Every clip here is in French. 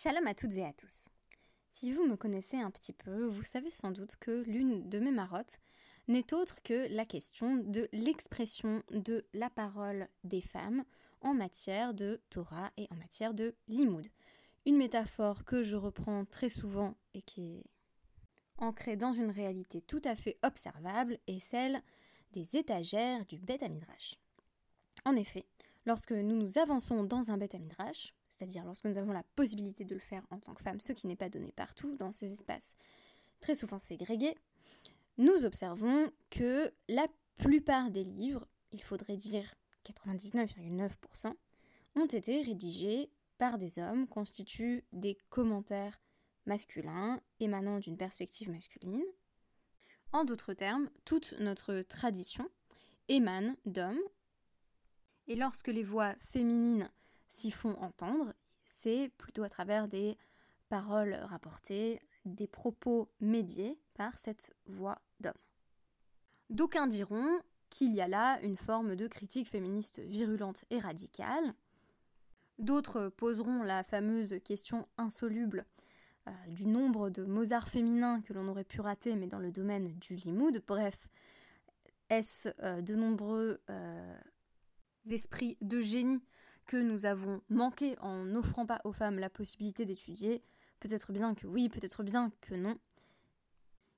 Shalom à toutes et à tous. Si vous me connaissez un petit peu, vous savez sans doute que l'une de mes marottes n'est autre que la question de l'expression de la parole des femmes en matière de Torah et en matière de limoud. Une métaphore que je reprends très souvent et qui est ancrée dans une réalité tout à fait observable est celle des étagères du Beth Amidrash. En effet, lorsque nous nous avançons dans un Beth Amidrash, c'est-à-dire lorsque nous avons la possibilité de le faire en tant que femme, ce qui n'est pas donné partout dans ces espaces. Très souvent ségrégés, nous observons que la plupart des livres, il faudrait dire 99,9%, ont été rédigés par des hommes, constituent des commentaires masculins émanant d'une perspective masculine. En d'autres termes, toute notre tradition émane d'hommes, et lorsque les voix féminines s'y font entendre, c'est plutôt à travers des paroles rapportées, des propos médiés par cette voix d'homme. D'aucuns diront qu'il y a là une forme de critique féministe virulente et radicale. D'autres poseront la fameuse question insoluble euh, du nombre de Mozart féminins que l'on aurait pu rater, mais dans le domaine du limoud. Bref, est-ce euh, de nombreux euh, esprits de génie que nous avons manqué en n'offrant pas aux femmes la possibilité d'étudier Peut-être bien que oui, peut-être bien que non.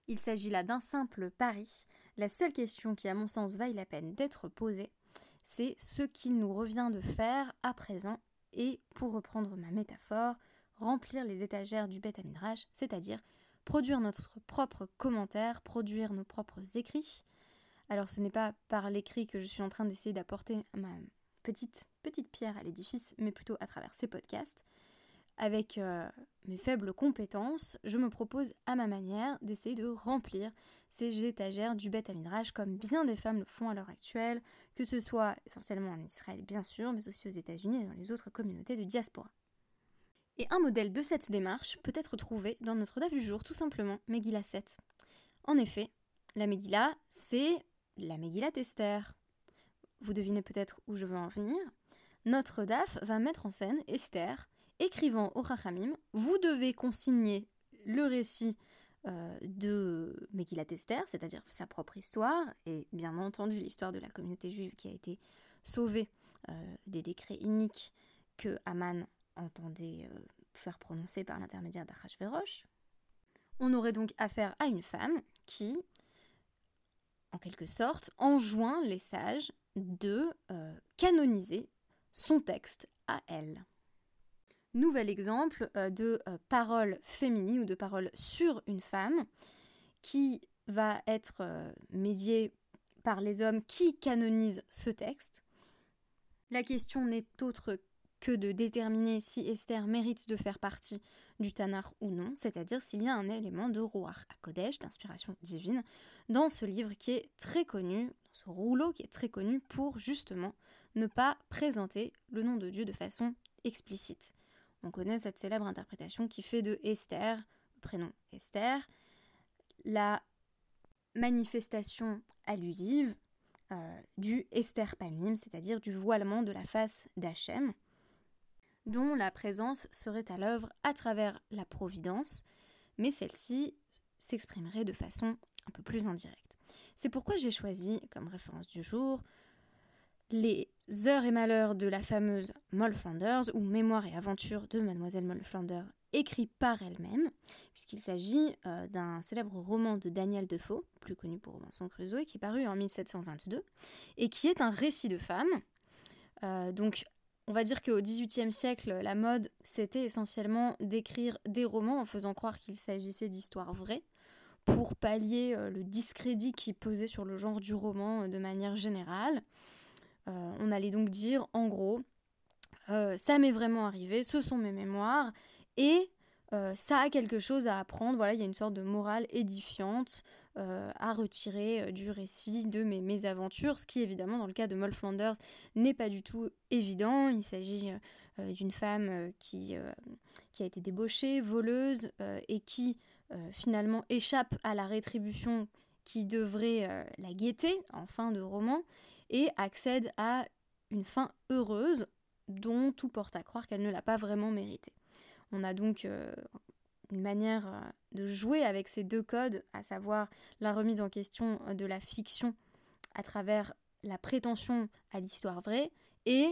Il s'agit là d'un simple pari. La seule question qui, à mon sens, vaille la peine d'être posée, c'est ce qu'il nous revient de faire à présent et, pour reprendre ma métaphore, remplir les étagères du bêta midrash, c'est-à-dire produire notre propre commentaire, produire nos propres écrits. Alors ce n'est pas par l'écrit que je suis en train d'essayer d'apporter ma petite, petite pierre à l'édifice, mais plutôt à travers ces podcasts. Avec euh, mes faibles compétences, je me propose à ma manière d'essayer de remplir ces étagères du bête à comme bien des femmes le font à l'heure actuelle, que ce soit essentiellement en Israël bien sûr, mais aussi aux États-Unis et dans les autres communautés de diaspora. Et un modèle de cette démarche peut être trouvé dans notre date du jour, tout simplement, Megillah 7. En effet, la Megillah, c'est la Megillah Esther. Vous devinez peut-être où je veux en venir. Notre DAF va mettre en scène Esther, écrivant au Rachamim, vous devez consigner le récit euh, de Megillat Esther, c'est-à-dire sa propre histoire, et bien entendu l'histoire de la communauté juive qui a été sauvée euh, des décrets iniques que Aman entendait euh, faire prononcer par l'intermédiaire d'Achashverosh. On aurait donc affaire à une femme qui, en quelque sorte, enjoint les sages de canoniser son texte à elle. Nouvel exemple euh, de euh, parole féminine ou de parole sur une femme qui va être euh, médiée par les hommes qui canonisent ce texte. La question n'est autre que de déterminer si Esther mérite de faire partie du Tanar ou non, c'est-à-dire s'il y a un élément de Roar à Kodesh, d'inspiration divine, dans ce livre qui est très connu, dans ce rouleau qui est très connu pour justement ne pas présenter le nom de Dieu de façon explicite. On connaît cette célèbre interprétation qui fait de Esther, le prénom Esther, la manifestation allusive euh, du Esther Panim, c'est-à-dire du voilement de la face d'Hachem, dont la présence serait à l'œuvre à travers la providence, mais celle-ci s'exprimerait de façon un peu plus indirecte. C'est pourquoi j'ai choisi comme référence du jour les heures et malheurs de la fameuse Moll Flanders ou Mémoire et aventure de Mademoiselle Moll Flanders écrit par elle-même, puisqu'il s'agit euh, d'un célèbre roman de Daniel Defoe, plus connu pour Robinson Crusoe, qui est paru en 1722, et qui est un récit de femme. Euh, donc, on va dire qu'au XVIIIe siècle, la mode, c'était essentiellement d'écrire des romans en faisant croire qu'il s'agissait d'histoires vraies, pour pallier euh, le discrédit qui pesait sur le genre du roman de manière générale. Euh, on allait donc dire, en gros, euh, ça m'est vraiment arrivé, ce sont mes mémoires, et euh, ça a quelque chose à apprendre. Voilà, il y a une sorte de morale édifiante à retirer du récit de mes mésaventures, ce qui évidemment dans le cas de Moll Flanders n'est pas du tout évident. Il s'agit d'une femme qui, qui a été débauchée, voleuse, et qui finalement échappe à la rétribution qui devrait la guetter en fin de roman et accède à une fin heureuse dont tout porte à croire qu'elle ne l'a pas vraiment méritée. On a donc une manière de jouer avec ces deux codes, à savoir la remise en question de la fiction à travers la prétention à l'histoire vraie et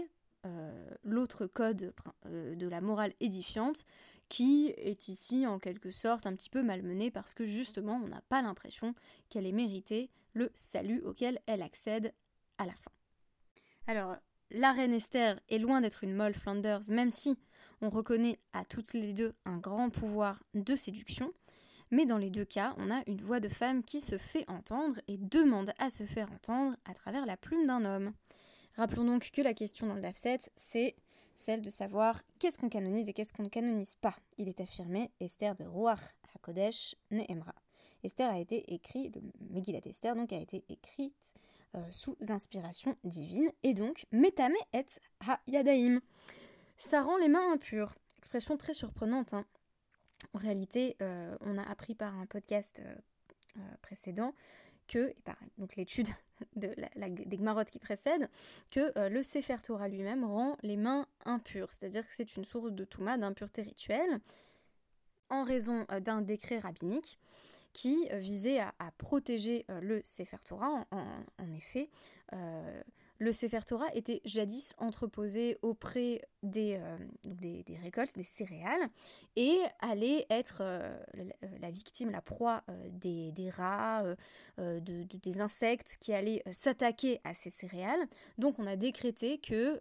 l'autre code de la morale édifiante qui est ici en quelque sorte un petit peu malmenée parce que justement on n'a pas l'impression qu'elle ait mérité le salut auquel elle accède à la fin. Alors, la reine Esther est loin d'être une molle Flanders, même si on reconnaît à toutes les deux un grand pouvoir de séduction, mais dans les deux cas, on a une voix de femme qui se fait entendre et demande à se faire entendre à travers la plume d'un homme. Rappelons donc que la question dans le DAF7, c'est celle de savoir qu'est-ce qu'on canonise et qu'est-ce qu'on ne canonise pas. Il est affirmé Esther de Ruach HaKodesh Nehemra. Esther a été écrit, le Megillat Esther donc a été écrite euh, sous inspiration divine et donc Metame et Ha-Yadaim. Ça rend les mains impures. Expression très surprenante. Hein. En réalité, euh, on a appris par un podcast euh, précédent que, donc l'étude de la, des Gmarottes qui précède, que euh, le Sefer Torah lui-même rend les mains impures, c'est-à-dire que c'est une source de Touma, d'impureté rituelle, en raison euh, d'un décret rabbinique qui euh, visait à, protéger le Sefer Torah. En, effet, le Sefer Torah était jadis entreposé auprès des, euh, des, récoltes, des céréales, et allait être euh, la, victime, la proie euh, des, rats, de, des insectes qui allaient s'attaquer à ces céréales. Donc on a décrété que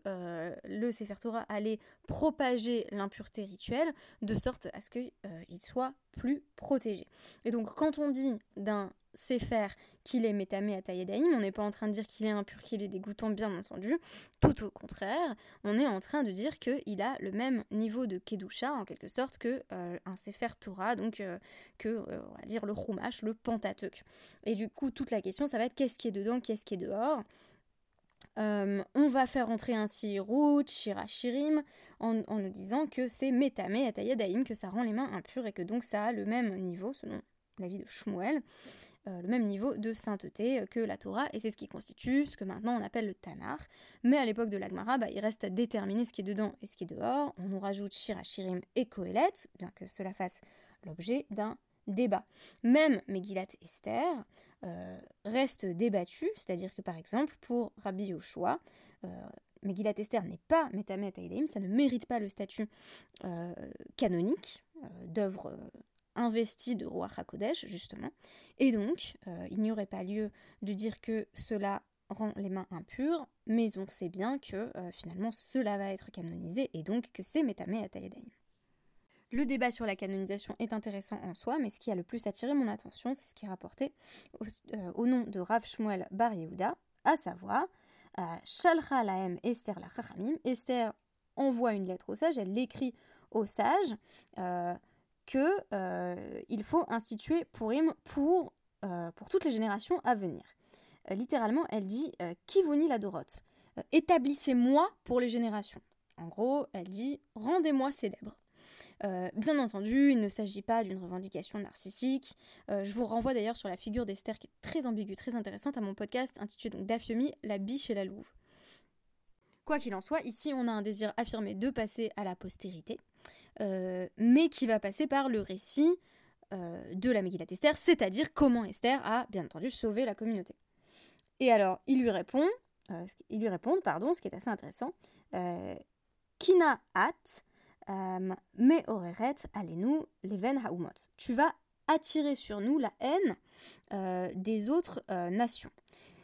le Sefer Torah allait propager l'impureté rituelle de sorte à ce qu'il soit plus protégé. Et donc quand on dit d'un Sefer qu'il est métamé à Taïdaïm, on n'est pas en train de dire qu'il est impur, qu'il est dégoûtant, bien entendu. Tout au contraire, on est en train de dire qu'il a le même niveau de Kedusha, en quelque sorte, que euh, un Sefer Torah, donc euh, que, euh, on va dire, le Chumash, le Pentateuch. Et du coup, toute la question, ça va être qu'est-ce qui est dedans, qu'est-ce qui est dehors on va faire entrer ainsi Ruth, Shira, Shirim, en, nous disant que c'est Métamé, Atayadaïm, que ça rend les mains impures et que donc ça a le même niveau, selon l'avis de Shmuel, euh, le même niveau de sainteté que la Torah, et c'est ce qui constitue ce que maintenant on appelle le Tanar. Mais à l'époque de l'Agmara, bah, il reste à déterminer ce qui est dedans et ce qui est dehors. On nous rajoute Shirachirim et Kohelet, bien que cela fasse l'objet d'un débat. Même Megillat Esther euh, reste débattu, c'est-à-dire que par exemple, pour Rabbi Yoshua, euh, Megillat Esther n'est pas Metamet Aideim, ça ne mérite pas le statut canonique d'œuvre investi de roi HaKodesh, justement. Et donc, euh, il n'y aurait pas lieu de dire que cela rend les mains impures, mais on sait bien que euh, finalement cela va être canonisé et donc que c'est Metame Atayadaim. Le débat sur la canonisation est intéressant en soi, mais ce qui a le plus attiré mon attention, c'est ce qui est rapporté au, euh, nom de Rav Shmuel Bar Yehuda, à savoir Shalcha Esther la Esther envoie une lettre au sage, elle l'écrit au sage qu'il euh, faut instituer pour, euh, pour toutes les générations à venir. Euh, littéralement, elle dit Kivoni la Doroth, établissez-moi pour les générations. En gros, elle dit rendez-moi célèbre. bien entendu, il ne s'agit pas d'une revendication narcissique. je vous renvoie d'ailleurs sur la figure d'Esther qui est très ambiguë, très intéressante à mon podcast intitulé donc Dafyomi, la biche et la louve. Quoi qu'il en soit, ici on a un désir affirmé de passer à la postérité. Euh, mais qui va passer par le récit euh, de la Megillat Esther, c'est-à-dire comment Esther a bien entendu sauvé la communauté. Et alors, il lui répond, euh, lui répond, pardon, ce qui est assez intéressant, Kina at me oreret alenu leven haumot. Tu vas attirer sur nous la haine des autres nations.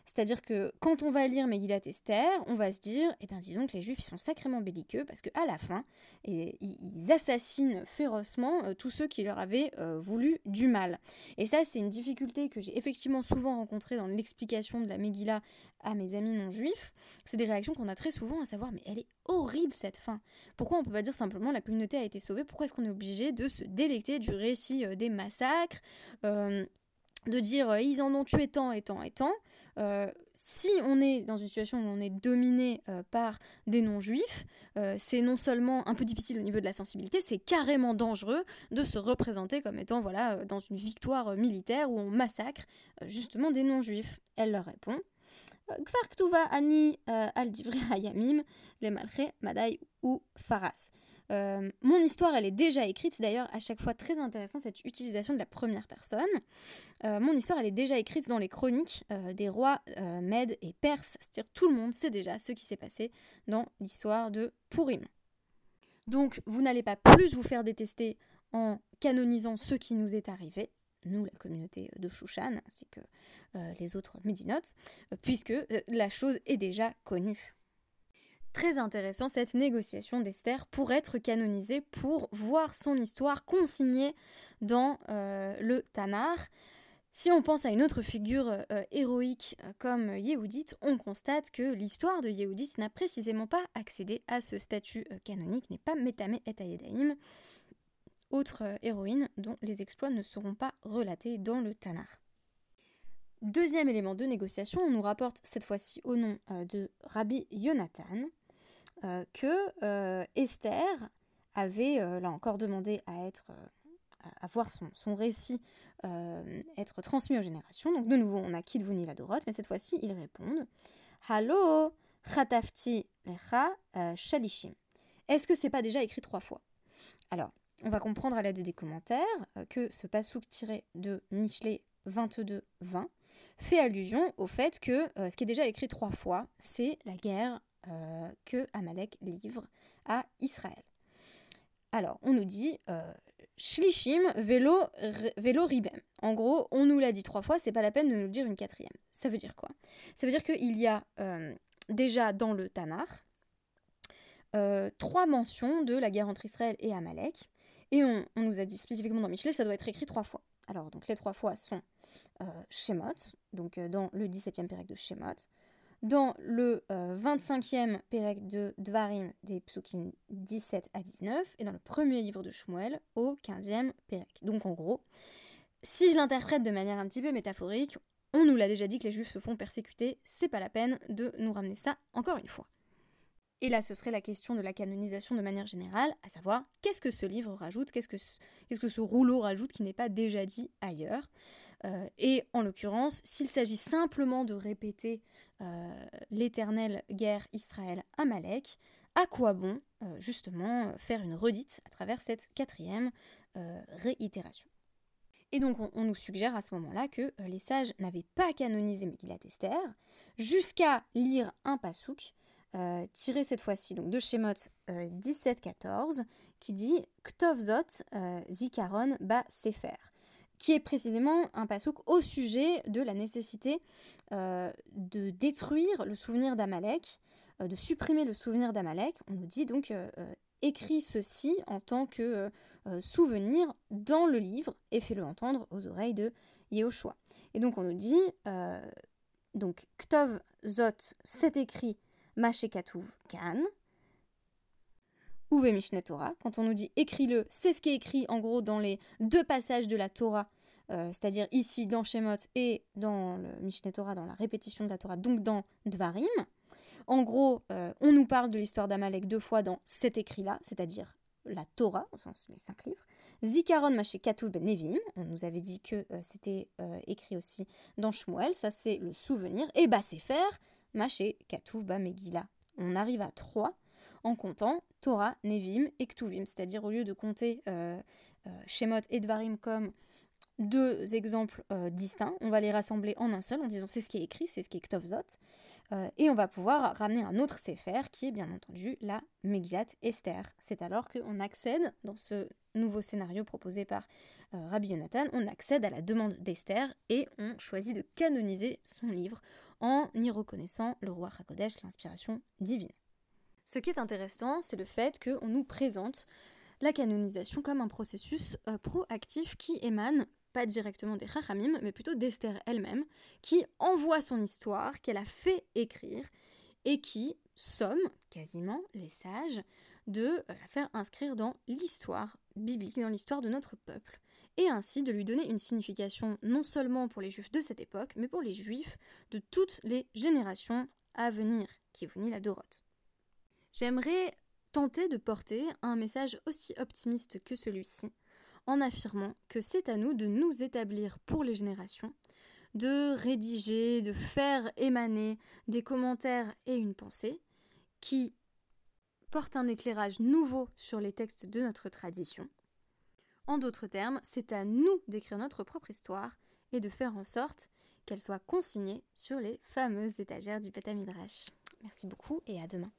C'est-à-dire que quand on va lire Megillat Esther, on va se dire, eh bien dis donc, les juifs sont sacrément belliqueux parce qu'à la fin, et, ils assassinent férocement euh, tous ceux qui leur avaient euh, voulu du mal. Et ça, c'est une difficulté que j'ai effectivement souvent rencontrée dans l'explication de la Megillah à mes amis non juifs. C'est des réactions qu'on a très souvent à savoir, mais elle est horrible cette fin. Pourquoi on peut pas dire simplement la communauté a été sauvée? Pourquoi est-ce qu'on est obligé de se délecter du récit euh, des massacres de dire ils en ont tué tant et tant et tant? Euh, si on est dans une situation où on est dominé euh, par des non-juifs, euh, c'est non seulement un peu difficile au niveau de la sensibilité, c'est carrément dangereux de se représenter comme étant voilà dans une victoire militaire où on massacre justement des non-juifs. Elle leur répond ani al hayamim le malche madai ou faras. Euh, mon histoire, elle est déjà écrite. C'est d'ailleurs à chaque fois très intéressant cette utilisation de la première personne. Euh, mon histoire, elle est déjà écrite dans les chroniques des rois Mèdes et Perses. C'est-à-dire tout le monde sait déjà ce qui s'est passé dans l'histoire de Purim. Donc, vous n'allez pas plus vous faire détester en canonisant ce qui nous est arrivé, nous, la communauté de Shushan, ainsi que les autres médinotes, puisque la chose est déjà connue très intéressant cette négociation d'Esther pour être canonisée, pour voir son histoire consignée dans euh, le Tanar. Si on pense à une autre figure euh, héroïque euh, comme Yehudit, on constate que l'histoire de Yehudit n'a précisément pas accédé à ce statut canonique, n'est pas Metame et autre héroïne dont les exploits ne seront pas relatés dans le Tanar. Deuxième élément de négociation, on nous rapporte cette fois-ci au nom de Rabbi Yonatan, euh, que euh, Esther avait euh, là encore demandé à être à voir son, récit être transmis aux générations. Donc de nouveau, on a Kidvuni la Dorot, mais cette fois-ci, ils répondent Hallo, Khatafti lecha shalishim. Est-ce que c'est pas déjà écrit trois fois? Alors, on va comprendre à l'aide des commentaires que ce pasouk tiré de Michelet 22-20 fait allusion au fait que ce qui est déjà écrit trois fois, c'est la guerre euh, que Amalek livre à Israël. Alors, on nous dit euh, Shlishim vélo, vélo ribem. En gros, on nous l'a dit trois fois, c'est pas la peine de nous le dire une quatrième. Ça veut dire quoi? Ça veut dire qu'il y a euh, déjà dans le Tanar trois mentions de la guerre entre Israël et Amalek. Et on, nous a dit spécifiquement dans Michelet, ça doit être écrit trois fois. Alors, donc les trois fois sont Shemot, donc dans le 17e pérec de Shemot, dans le 25e euh, Pérec de Dvarim des Psukim 17 à 19 et dans le premier livre de Shmuel au 15e Pérec. Donc en gros, si je l'interprète de manière un petit peu métaphorique, on nous l'a déjà dit que les juifs se font persécuter, c'est pas la peine de nous ramener ça encore une fois. Et là, ce serait la question de la canonisation de manière générale, à savoir qu'est-ce que ce livre rajoute, qu'est-ce que, ce, rouleau rajoute qui n'est pas déjà dit ailleurs. Euh, et en l'occurrence, s'il s'agit simplement de répéter euh, l'éternelle guerre Israël-Amalek, à quoi bon euh, justement faire une redite à travers cette quatrième réitération? Et donc on, nous suggère à ce moment-là que les sages n'avaient pas canonisé Megillat Esther jusqu'à lire un pasouk tiré cette fois-ci donc de Shemot 17-14 qui dit Ktovzot Zikaron ba Sefer qui est précisément un pasouk au sujet de la nécessité euh, de détruire le souvenir d'Amalek, euh, de supprimer le souvenir d'Amalek. On nous dit donc euh, écris ceci en tant que souvenir dans le livre et fais-le entendre aux oreilles de Yehoshua. Et donc on nous dit donc Ktov Zot, c'est écrit Mashekatuv Kan, Ouve Mishneh Torah. Quand on nous dit écris-le, c'est ce qui est écrit en gros dans les deux passages de la Torah, euh, c'est-à-dire ici dans Shemot et dans le Mishneh Torah, dans la répétition de la Torah, donc dans Dvarim. En gros, euh, on nous parle de l'histoire d'Amalek deux fois dans cet écrit-là, c'est-à-dire la Torah, au sens les cinq livres. Zikaron Maché Katuv Ben Nevim, on nous avait dit que euh, c'était écrit aussi dans Shmuel, ça c'est le souvenir. Et bah c'est faire Maché Katuv Ba Megillah. On arrive à trois en comptant Torah, Nevim et Ktuvim, c'est-à-dire au lieu de compter euh, euh, Shemot et Dvarim comme deux exemples euh, distincts, on va les rassembler en un seul en disant c'est ce qui est écrit, c'est ce qui est Ktovzot, et on va pouvoir ramener un autre Sefer qui est bien entendu la Megillat Esther. C'est alors qu'on accède, dans ce nouveau scénario proposé par Rabbi Yonatan, on accède à la demande d'Esther et on choisit de canoniser son livre en y reconnaissant le roi Hakodesh, l'inspiration divine. Ce qui est intéressant, c'est le fait qu'on nous présente la canonisation comme un processus euh, proactif qui émane pas directement des Chachamim, mais plutôt d'Esther elle-même, qui envoie son histoire, qu'elle a fait écrire, et qui somme quasiment les sages de euh, la faire inscrire dans l'histoire biblique, dans l'histoire de notre peuple, et ainsi de lui donner une signification non seulement pour les juifs de cette époque, mais pour les juifs de toutes les générations à venir, qui est la Doroth. J'aimerais tenter de porter un message aussi optimiste que celui-ci, en affirmant que c'est à nous de nous établir pour les générations, de rédiger, de faire émaner des commentaires et une pensée qui porte un éclairage nouveau sur les textes de notre tradition. En d'autres termes, c'est à nous d'écrire notre propre histoire et de faire en sorte qu'elle soit consignée sur les fameuses étagères du Beth Merci beaucoup et à demain.